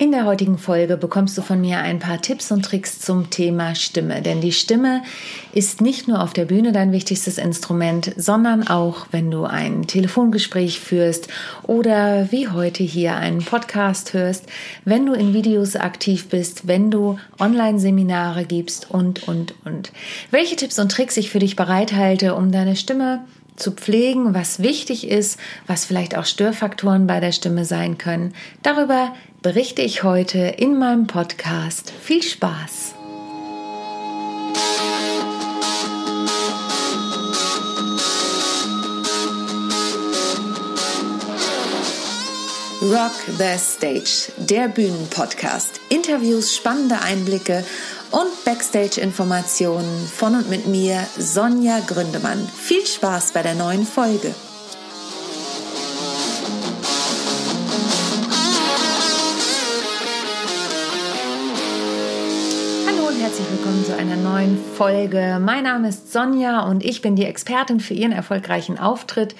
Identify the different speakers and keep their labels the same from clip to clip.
Speaker 1: In der heutigen Folge bekommst du von mir ein paar Tipps und Tricks zum Thema Stimme. Denn die Stimme ist nicht nur auf der Bühne dein wichtigstes Instrument, sondern auch, wenn du ein Telefongespräch führst oder wie heute hier einen Podcast hörst, wenn du in Videos aktiv bist, wenn du Online-Seminare gibst und, und, und. Welche Tipps und Tricks ich für dich bereithalte, um deine Stimme zu pflegen, was wichtig ist, was vielleicht auch Störfaktoren bei der Stimme sein können. Darüber berichte ich heute in meinem Podcast. Viel Spaß! Rock the Stage, der Bühnenpodcast. Interviews, spannende Einblicke und Backstage-Informationen von und mit mir, Sonja Gründemann. Viel Spaß bei der neuen Folge. Folge. Mein Name ist Sonja und ich bin die Expertin für Ihren erfolgreichen Auftritt.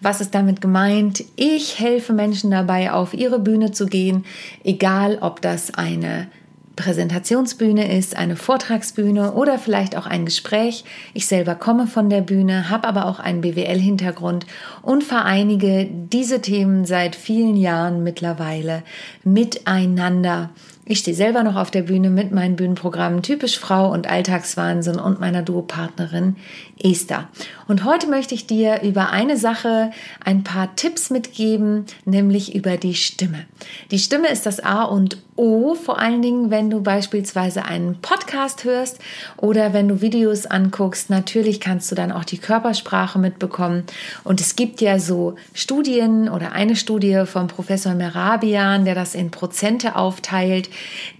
Speaker 1: Was ist damit gemeint? Ich helfe Menschen dabei, auf ihre Bühne zu gehen, egal ob das eine Präsentationsbühne ist, eine Vortragsbühne oder vielleicht auch ein Gespräch. Ich selber komme von der Bühne, habe aber auch einen BWL-Hintergrund und vereinige diese Themen seit vielen Jahren mittlerweile miteinander. Ich stehe selber noch auf der Bühne mit meinen Bühnenprogrammen Typisch Frau und Alltagswahnsinn und meiner Duopartnerin Esther. Und heute möchte ich dir über eine Sache ein paar Tipps mitgeben, nämlich über die Stimme. Die Stimme ist das A und O, vor allen Dingen, wenn du beispielsweise einen Podcast hörst oder wenn du Videos anguckst. Natürlich kannst du dann auch die Körpersprache mitbekommen. Und es gibt ja so Studien oder eine Studie vom Professor Merabian, der das in Prozente aufteilt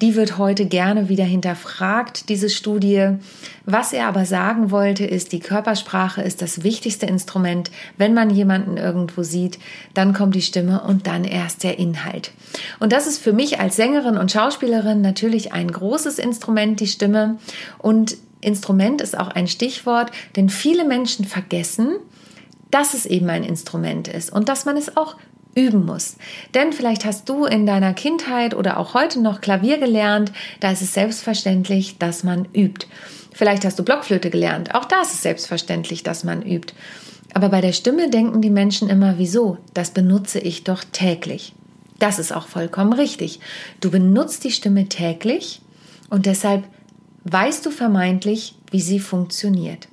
Speaker 1: die wird heute gerne wieder hinterfragt, diese Studie. Was er aber sagen wollte, ist, die Körpersprache ist das wichtigste Instrument. Wenn man jemanden irgendwo sieht, dann kommt die Stimme und dann erst der Inhalt. Und das ist für mich als Sängerin und Schauspielerin natürlich ein großes Instrument, die Stimme. Und Instrument ist auch ein Stichwort, denn viele Menschen vergessen, dass es eben ein Instrument ist und dass man es auch üben muss. Denn vielleicht hast du in deiner Kindheit oder auch heute noch Klavier gelernt, da ist es selbstverständlich, dass man übt. Vielleicht hast du Blockflöte gelernt, auch da ist es selbstverständlich, dass man übt. Aber bei der Stimme denken die Menschen immer, wieso? Das benutze ich doch täglich. Das ist auch vollkommen richtig. Du benutzt die Stimme täglich und deshalb weißt du vermeintlich, wie sie funktioniert.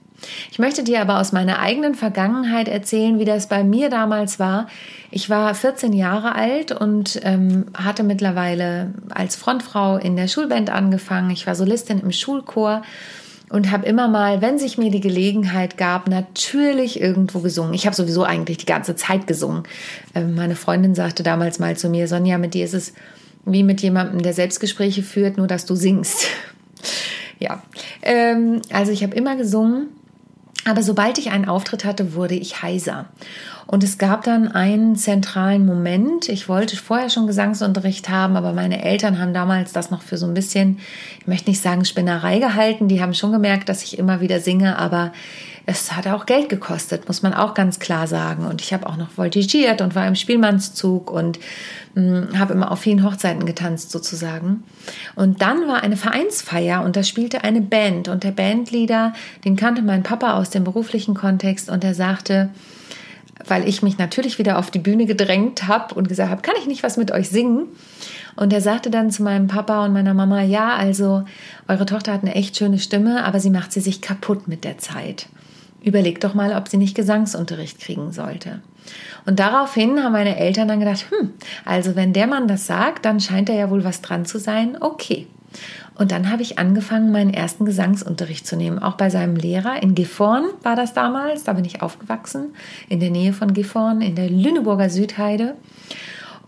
Speaker 1: Ich möchte dir aber aus meiner eigenen Vergangenheit erzählen, wie das bei mir damals war. Ich war 14 Jahre alt und ähm, hatte mittlerweile als Frontfrau in der Schulband angefangen. Ich war Solistin im Schulchor und habe immer mal, wenn sich mir die Gelegenheit gab, natürlich irgendwo gesungen. Ich habe sowieso eigentlich die ganze Zeit gesungen. Ähm, meine Freundin sagte damals mal zu mir, Sonja, mit dir ist es wie mit jemandem, der Selbstgespräche führt, nur dass du singst. ja, ähm, also ich habe immer gesungen aber sobald ich einen Auftritt hatte, wurde ich heiser. Und es gab dann einen zentralen Moment. Ich wollte vorher schon Gesangsunterricht haben, aber meine Eltern haben damals das noch für so ein bisschen, ich möchte nicht sagen Spinnerei gehalten. Die haben schon gemerkt, dass ich immer wieder singe, aber es hat auch Geld gekostet, muss man auch ganz klar sagen. Und ich habe auch noch voltigiert und war im Spielmannszug und hm, habe immer auf vielen Hochzeiten getanzt sozusagen. Und dann war eine Vereinsfeier und da spielte eine Band und der Bandleader, den kannte mein Papa aus dem beruflichen Kontext und er sagte, weil ich mich natürlich wieder auf die Bühne gedrängt habe und gesagt habe, kann ich nicht was mit euch singen? Und er sagte dann zu meinem Papa und meiner Mama, ja, also eure Tochter hat eine echt schöne Stimme, aber sie macht sie sich kaputt mit der Zeit. Überleg doch mal, ob sie nicht Gesangsunterricht kriegen sollte. Und daraufhin haben meine Eltern dann gedacht, hm, also wenn der Mann das sagt, dann scheint da ja wohl was dran zu sein. Okay. Und dann habe ich angefangen, meinen ersten Gesangsunterricht zu nehmen, auch bei seinem Lehrer. In Gifhorn war das damals, da bin ich aufgewachsen, in der Nähe von Gifhorn, in der Lüneburger Südheide.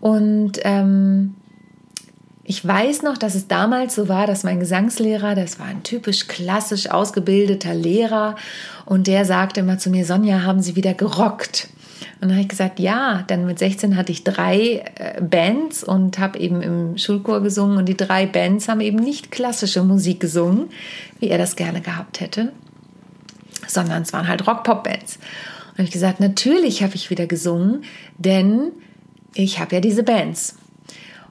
Speaker 1: Und ähm, ich weiß noch, dass es damals so war, dass mein Gesangslehrer, das war ein typisch klassisch ausgebildeter Lehrer, und der sagte immer zu mir, Sonja, haben Sie wieder gerockt? Und dann habe ich gesagt, ja, denn mit 16 hatte ich drei äh, Bands und habe eben im Schulchor gesungen und die drei Bands haben eben nicht klassische Musik gesungen, wie er das gerne gehabt hätte, sondern es waren halt Rock-Pop-Bands. Und habe ich gesagt, natürlich habe ich wieder gesungen, denn ich habe ja diese Bands.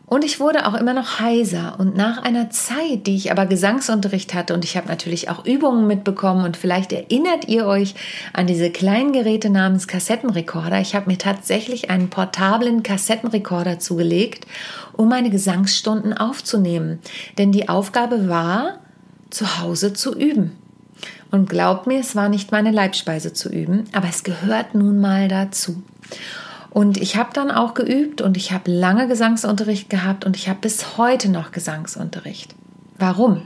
Speaker 1: Und ich wurde auch immer noch heiser. Und nach einer Zeit, die ich aber Gesangsunterricht hatte, und ich habe natürlich auch Übungen mitbekommen, und vielleicht erinnert ihr euch an diese kleinen Geräte namens Kassettenrekorder. Ich habe mir tatsächlich einen portablen Kassettenrekorder zugelegt, um meine Gesangsstunden aufzunehmen. Denn die Aufgabe war, zu Hause zu üben. Und glaubt mir, es war nicht meine Leibspeise zu üben, aber es gehört nun mal dazu. Und ich habe dann auch geübt und ich habe lange Gesangsunterricht gehabt und ich habe bis heute noch Gesangsunterricht. Warum?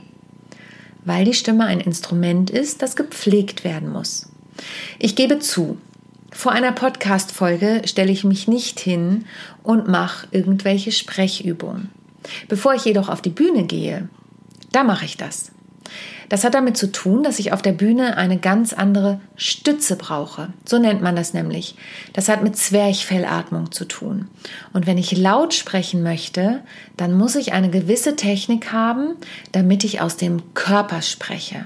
Speaker 1: Weil die Stimme ein Instrument ist, das gepflegt werden muss. Ich gebe zu, vor einer Podcast-Folge stelle ich mich nicht hin und mache irgendwelche Sprechübungen. Bevor ich jedoch auf die Bühne gehe, da mache ich das. Das hat damit zu tun, dass ich auf der Bühne eine ganz andere Stütze brauche. So nennt man das nämlich. Das hat mit Zwerchfellatmung zu tun. Und wenn ich laut sprechen möchte, dann muss ich eine gewisse Technik haben, damit ich aus dem Körper spreche.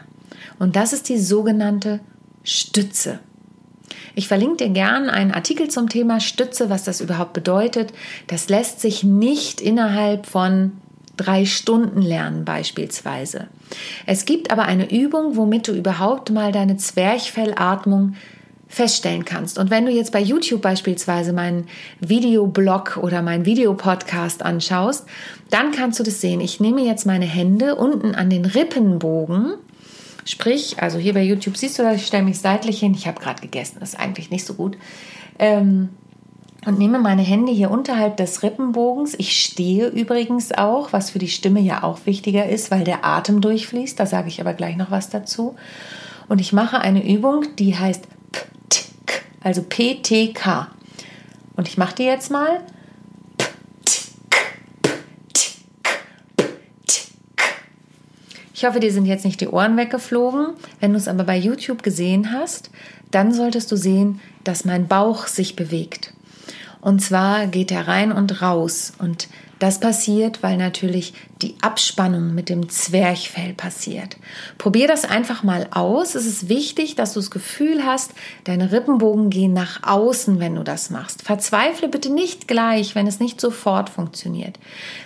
Speaker 1: Und das ist die sogenannte Stütze. Ich verlinke dir gern einen Artikel zum Thema Stütze, was das überhaupt bedeutet. Das lässt sich nicht innerhalb von drei Stunden lernen beispielsweise. Es gibt aber eine Übung, womit du überhaupt mal deine Zwerchfellatmung feststellen kannst. Und wenn du jetzt bei YouTube beispielsweise meinen Videoblog oder meinen Videopodcast anschaust, dann kannst du das sehen. Ich nehme jetzt meine Hände unten an den Rippenbogen, sprich, also hier bei YouTube siehst du, ich stelle mich seitlich hin. Ich habe gerade gegessen, das ist eigentlich nicht so gut. Ähm, und nehme meine Hände hier unterhalb des Rippenbogens. Ich stehe übrigens auch, was für die Stimme ja auch wichtiger ist, weil der Atem durchfließt. Da sage ich aber gleich noch was dazu. Und ich mache eine Übung, die heißt PTK, also PTK. Und ich mache die jetzt mal. Ich hoffe, dir sind jetzt nicht die Ohren weggeflogen. Wenn du es aber bei YouTube gesehen hast, dann solltest du sehen, dass mein Bauch sich bewegt. Und zwar geht er rein und raus. Und das passiert, weil natürlich die Abspannung mit dem Zwerchfell passiert. Probier das einfach mal aus. Es ist wichtig, dass du das Gefühl hast, deine Rippenbogen gehen nach außen, wenn du das machst. Verzweifle bitte nicht gleich, wenn es nicht sofort funktioniert.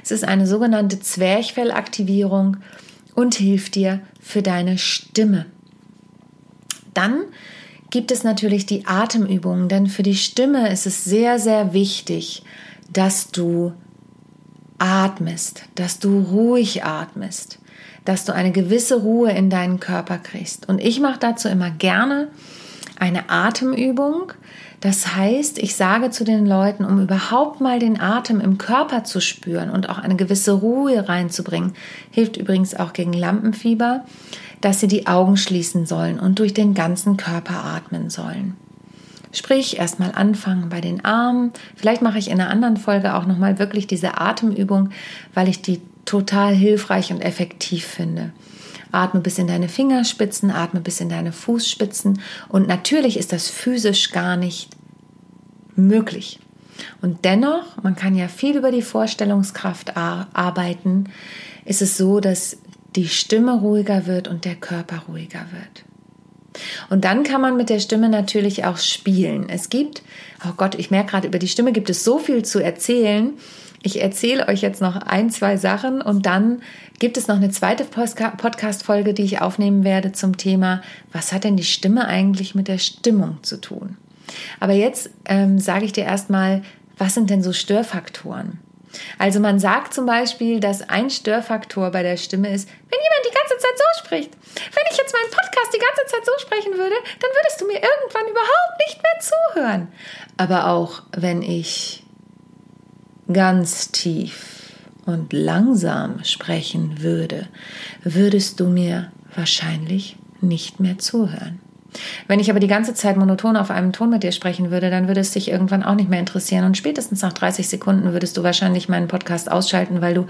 Speaker 1: Es ist eine sogenannte Zwerchfellaktivierung und hilft dir für deine Stimme. Dann gibt es natürlich die Atemübungen, denn für die Stimme ist es sehr, sehr wichtig, dass du atmest, dass du ruhig atmest, dass du eine gewisse Ruhe in deinen Körper kriegst. Und ich mache dazu immer gerne eine Atemübung. Das heißt, ich sage zu den Leuten, um überhaupt mal den Atem im Körper zu spüren und auch eine gewisse Ruhe reinzubringen, hilft übrigens auch gegen Lampenfieber, dass sie die Augen schließen sollen und durch den ganzen Körper atmen sollen. Sprich, erstmal anfangen bei den Armen. Vielleicht mache ich in einer anderen Folge auch nochmal wirklich diese Atemübung, weil ich die total hilfreich und effektiv finde. Atme bis in deine Fingerspitzen, atme bis in deine Fußspitzen. Und natürlich ist das physisch gar nicht möglich. Und dennoch, man kann ja viel über die Vorstellungskraft arbeiten, ist es so, dass die Stimme ruhiger wird und der Körper ruhiger wird. Und dann kann man mit der Stimme natürlich auch spielen. Es gibt, oh Gott, ich merke gerade, über die Stimme gibt es so viel zu erzählen. Ich erzähle euch jetzt noch ein, zwei Sachen und dann gibt es noch eine zweite Podcast-Folge, die ich aufnehmen werde zum Thema, was hat denn die Stimme eigentlich mit der Stimmung zu tun? Aber jetzt ähm, sage ich dir erstmal, was sind denn so Störfaktoren? Also man sagt zum Beispiel, dass ein Störfaktor bei der Stimme ist, wenn jemand die ganze Zeit so spricht. Wenn ich jetzt meinen Podcast die ganze Zeit so sprechen würde, dann würdest du mir irgendwann überhaupt nicht mehr zuhören. Aber auch wenn ich ganz tief und langsam sprechen würde, würdest du mir wahrscheinlich nicht mehr zuhören. Wenn ich aber die ganze Zeit monoton auf einem Ton mit dir sprechen würde, dann würde es dich irgendwann auch nicht mehr interessieren. Und spätestens nach 30 Sekunden würdest du wahrscheinlich meinen Podcast ausschalten, weil du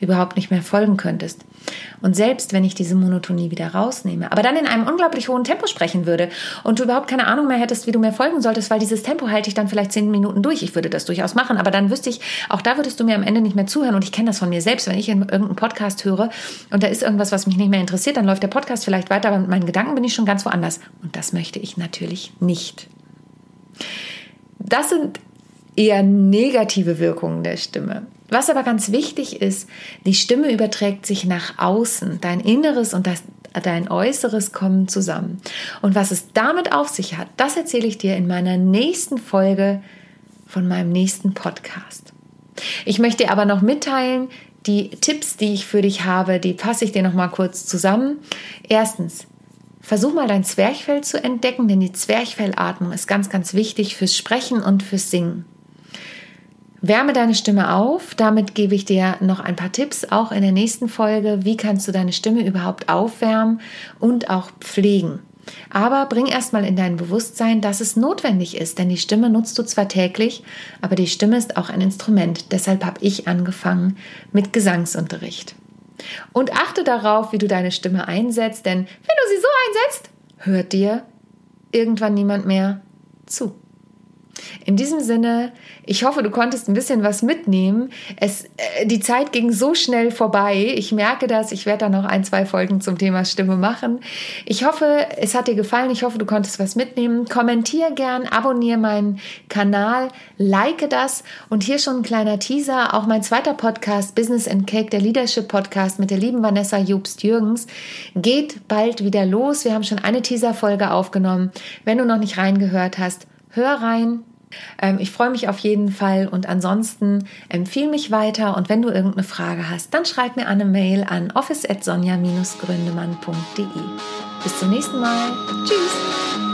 Speaker 1: überhaupt nicht mehr folgen könntest. Und selbst wenn ich diese Monotonie wieder rausnehme, aber dann in einem unglaublich hohen Tempo sprechen würde und du überhaupt keine Ahnung mehr hättest, wie du mir folgen solltest, weil dieses Tempo halte ich dann vielleicht zehn Minuten durch. Ich würde das durchaus machen, aber dann wüsste ich, auch da würdest du mir am Ende nicht mehr zuhören. Und ich kenne das von mir selbst, wenn ich in irgendeinem Podcast höre und da ist irgendwas, was mich nicht mehr interessiert, dann läuft der Podcast vielleicht weiter, aber mit meinen Gedanken bin ich schon ganz woanders. Und das möchte ich natürlich nicht. Das sind eher negative Wirkungen der Stimme. Was aber ganz wichtig ist, die Stimme überträgt sich nach außen. Dein Inneres und das, dein Äußeres kommen zusammen. Und was es damit auf sich hat, das erzähle ich dir in meiner nächsten Folge von meinem nächsten Podcast. Ich möchte dir aber noch mitteilen, die Tipps, die ich für dich habe, die fasse ich dir noch mal kurz zusammen. Erstens, versuch mal dein Zwerchfell zu entdecken, denn die Zwerchfellatmung ist ganz, ganz wichtig fürs Sprechen und fürs Singen. Wärme deine Stimme auf. Damit gebe ich dir noch ein paar Tipps, auch in der nächsten Folge. Wie kannst du deine Stimme überhaupt aufwärmen und auch pflegen? Aber bring erstmal in dein Bewusstsein, dass es notwendig ist, denn die Stimme nutzt du zwar täglich, aber die Stimme ist auch ein Instrument. Deshalb habe ich angefangen mit Gesangsunterricht. Und achte darauf, wie du deine Stimme einsetzt, denn wenn du sie so einsetzt, hört dir irgendwann niemand mehr zu. In diesem Sinne, ich hoffe, du konntest ein bisschen was mitnehmen. Es, äh, die Zeit ging so schnell vorbei. Ich merke das. Ich werde da noch ein, zwei Folgen zum Thema Stimme machen. Ich hoffe, es hat dir gefallen. Ich hoffe, du konntest was mitnehmen. Kommentier gern, abonniere meinen Kanal, like das. Und hier schon ein kleiner Teaser. Auch mein zweiter Podcast, Business and Cake, der Leadership Podcast mit der lieben Vanessa Jobst-Jürgens, geht bald wieder los. Wir haben schon eine Teaser-Folge aufgenommen. Wenn du noch nicht reingehört hast, hör rein, ich freue mich auf jeden Fall und ansonsten empfehle mich weiter und wenn du irgendeine Frage hast, dann schreib mir eine Mail an office@sonja-gründemann.de. Bis zum nächsten Mal. Tschüss.